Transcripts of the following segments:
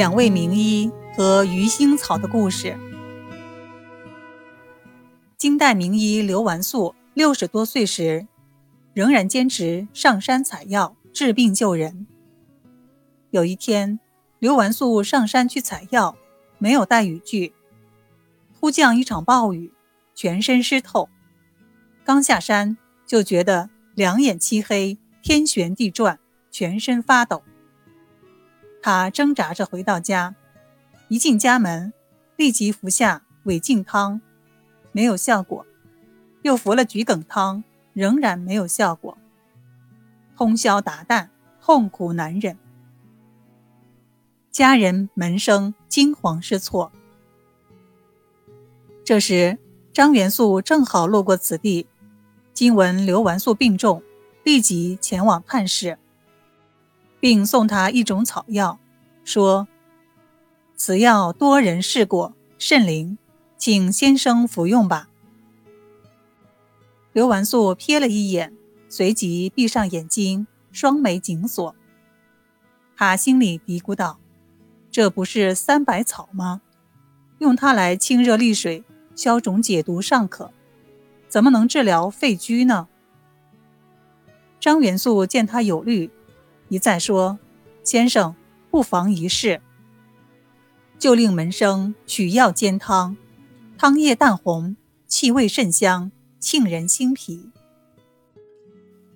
两位名医和鱼腥草的故事。金代名医刘完素六十多岁时，仍然坚持上山采药治病救人。有一天，刘完素上山去采药，没有带雨具，突降一场暴雨，全身湿透。刚下山就觉得两眼漆黑，天旋地转，全身发抖。他挣扎着回到家，一进家门，立即服下违禁汤，没有效果；又服了桔梗汤，仍然没有效果。通宵达旦，痛苦难忍，家人门生惊慌失措。这时，张元素正好路过此地，今闻刘完素病重，立即前往探视。并送他一种草药，说：“此药多人试过，甚灵，请先生服用吧。”刘完素瞥了一眼，随即闭上眼睛，双眉紧锁。他心里嘀咕道：“这不是三百草吗？用它来清热利水、消肿解毒尚可，怎么能治疗肺疽呢？”张元素见他有虑。一再说：“先生，不妨一试。”就令门生取药煎汤，汤液淡红，气味甚香，沁人心脾。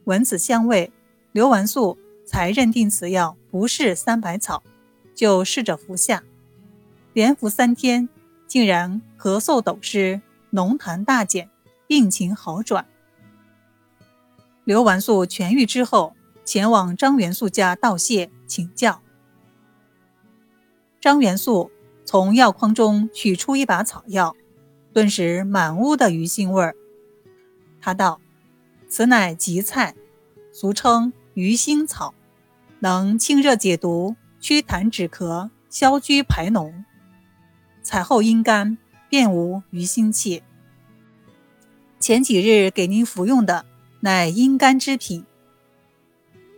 闻此香味，刘完素才认定此药不是三百草，就试着服下。连服三天，竟然咳嗽抖湿，浓痰大减，病情好转。刘完素痊愈之后。前往张元素家道谢请教。张元素从药筐中取出一把草药，顿时满屋的鱼腥味儿。他道：“此乃吉菜，俗称鱼腥草，能清热解毒、祛痰止咳、消疽排脓。采后阴干，便无鱼腥气。前几日给您服用的乃阴干之品。”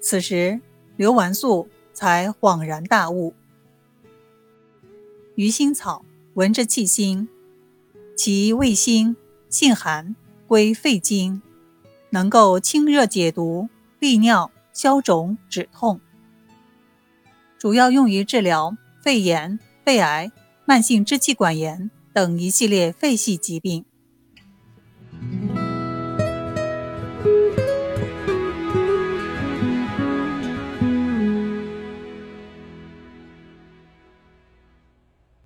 此时，刘完素才恍然大悟。鱼腥草闻着气腥，其味辛，性寒，归肺经，能够清热解毒、利尿、消肿、止痛，主要用于治疗肺炎、肺癌、慢性支气管炎等一系列肺系疾病。